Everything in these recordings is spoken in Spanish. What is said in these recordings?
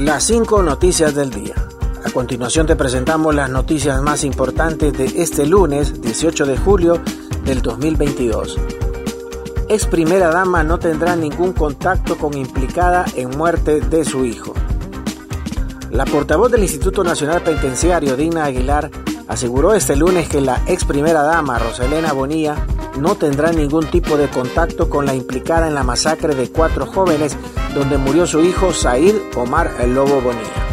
Las cinco noticias del día. A continuación te presentamos las noticias más importantes de este lunes 18 de julio del 2022. Ex primera dama no tendrá ningún contacto con implicada en muerte de su hijo. La portavoz del Instituto Nacional Penitenciario, Dina Aguilar, aseguró este lunes que la ex primera dama, Roselena Bonilla, no tendrá ningún tipo de contacto con la implicada en la masacre de cuatro jóvenes donde murió su hijo Said Omar El Lobo Bonilla.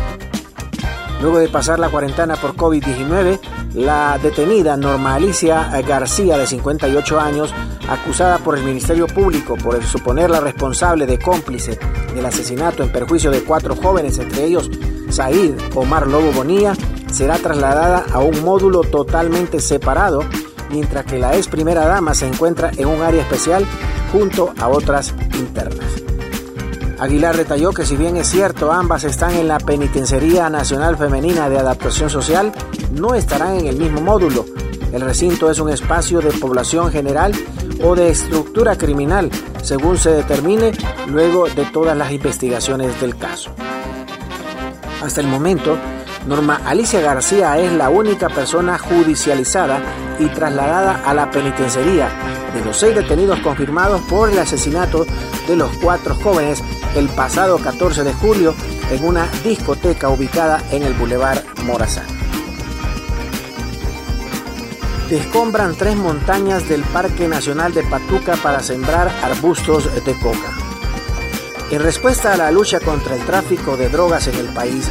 Luego de pasar la cuarentena por COVID-19, la detenida Norma Alicia García, de 58 años, acusada por el Ministerio Público por suponerla responsable de cómplice del asesinato en perjuicio de cuatro jóvenes, entre ellos Said Omar Lobo Bonilla, será trasladada a un módulo totalmente separado, mientras que la ex primera dama se encuentra en un área especial junto a otras internas. Aguilar detalló que si bien es cierto ambas están en la Penitenciaría Nacional Femenina de Adaptación Social, no estarán en el mismo módulo. El recinto es un espacio de población general o de estructura criminal, según se determine luego de todas las investigaciones del caso. Hasta el momento, Norma Alicia García es la única persona judicializada y trasladada a la penitenciaría de los seis detenidos confirmados por el asesinato de los cuatro jóvenes el pasado 14 de julio en una discoteca ubicada en el Boulevard Morazán. Descombran tres montañas del Parque Nacional de Patuca para sembrar arbustos de coca. En respuesta a la lucha contra el tráfico de drogas en el país,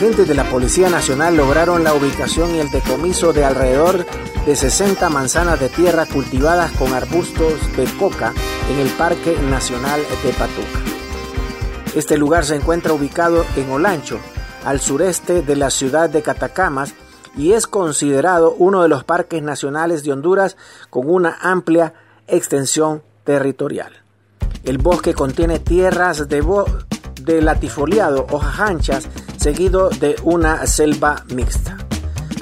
agentes de la Policía Nacional lograron la ubicación y el decomiso de alrededor de 60 manzanas de tierra cultivadas con arbustos de coca en el Parque Nacional de Patuca. Este lugar se encuentra ubicado en Olancho, al sureste de la ciudad de Catacamas, y es considerado uno de los parques nacionales de Honduras con una amplia extensión territorial. El bosque contiene tierras de, de latifoliado, hojas anchas, seguido de una selva mixta.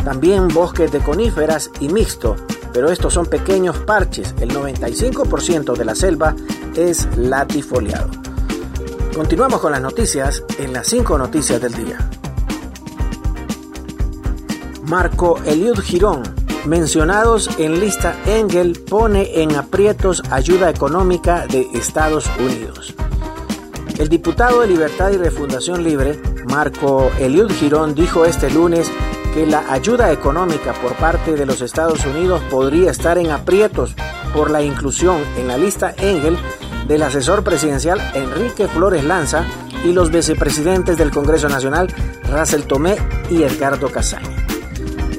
También bosques de coníferas y mixto, pero estos son pequeños parches. El 95% de la selva es latifoliado. Continuamos con las noticias en las 5 noticias del día. Marco Eliud Girón, mencionados en lista Engel, pone en aprietos ayuda económica de Estados Unidos. El diputado de Libertad y Refundación Libre, Marco Eliud Girón, dijo este lunes que la ayuda económica por parte de los Estados Unidos podría estar en aprietos por la inclusión en la lista Engel del asesor presidencial Enrique Flores Lanza y los vicepresidentes del Congreso Nacional Russell Tomé y Edgardo Casaña.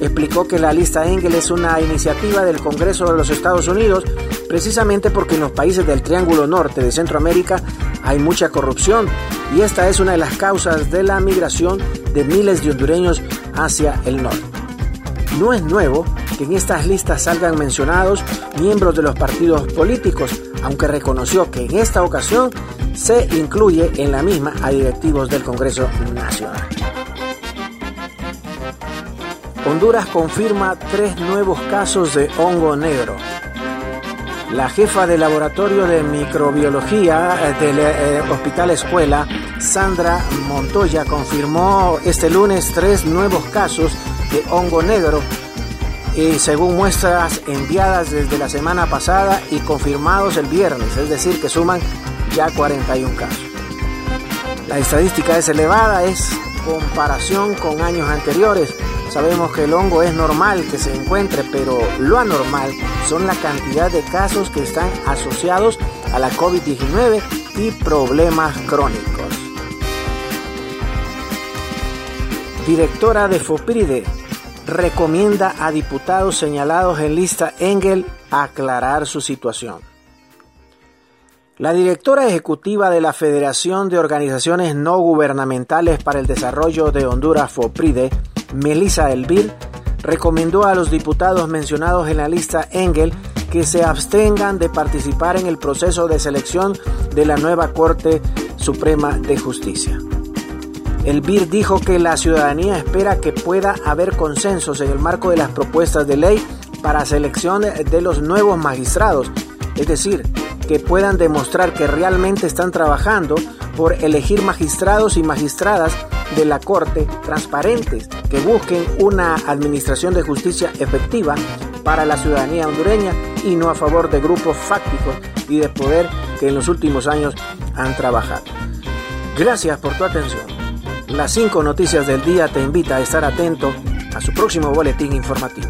Explicó que la lista Engel es una iniciativa del Congreso de los Estados Unidos precisamente porque en los países del Triángulo Norte de Centroamérica hay mucha corrupción y esta es una de las causas de la migración de miles de hondureños hacia el norte. No es nuevo que en estas listas salgan mencionados miembros de los partidos políticos, aunque reconoció que en esta ocasión se incluye en la misma a directivos del Congreso Nacional. Honduras confirma tres nuevos casos de hongo negro. La jefa de laboratorio de microbiología del eh, Hospital Escuela, Sandra Montoya, confirmó este lunes tres nuevos casos de hongo negro y según muestras enviadas desde la semana pasada y confirmados el viernes, es decir, que suman ya 41 casos. La estadística es elevada, es comparación con años anteriores. Sabemos que el hongo es normal que se encuentre, pero lo anormal son la cantidad de casos que están asociados a la COVID-19 y problemas crónicos. Directora de FOPRIDE, recomienda a diputados señalados en lista Engel aclarar su situación. La directora ejecutiva de la Federación de Organizaciones No Gubernamentales para el Desarrollo de Honduras, FOPRIDE, Melissa Elvir, recomendó a los diputados mencionados en la lista Engel que se abstengan de participar en el proceso de selección de la nueva Corte Suprema de Justicia. El BIR dijo que la ciudadanía espera que pueda haber consensos en el marco de las propuestas de ley para selección de los nuevos magistrados, es decir, que puedan demostrar que realmente están trabajando por elegir magistrados y magistradas de la Corte transparentes que busquen una administración de justicia efectiva para la ciudadanía hondureña y no a favor de grupos fácticos y de poder que en los últimos años han trabajado. Gracias por tu atención. Las cinco noticias del día te invita a estar atento a su próximo boletín informativo.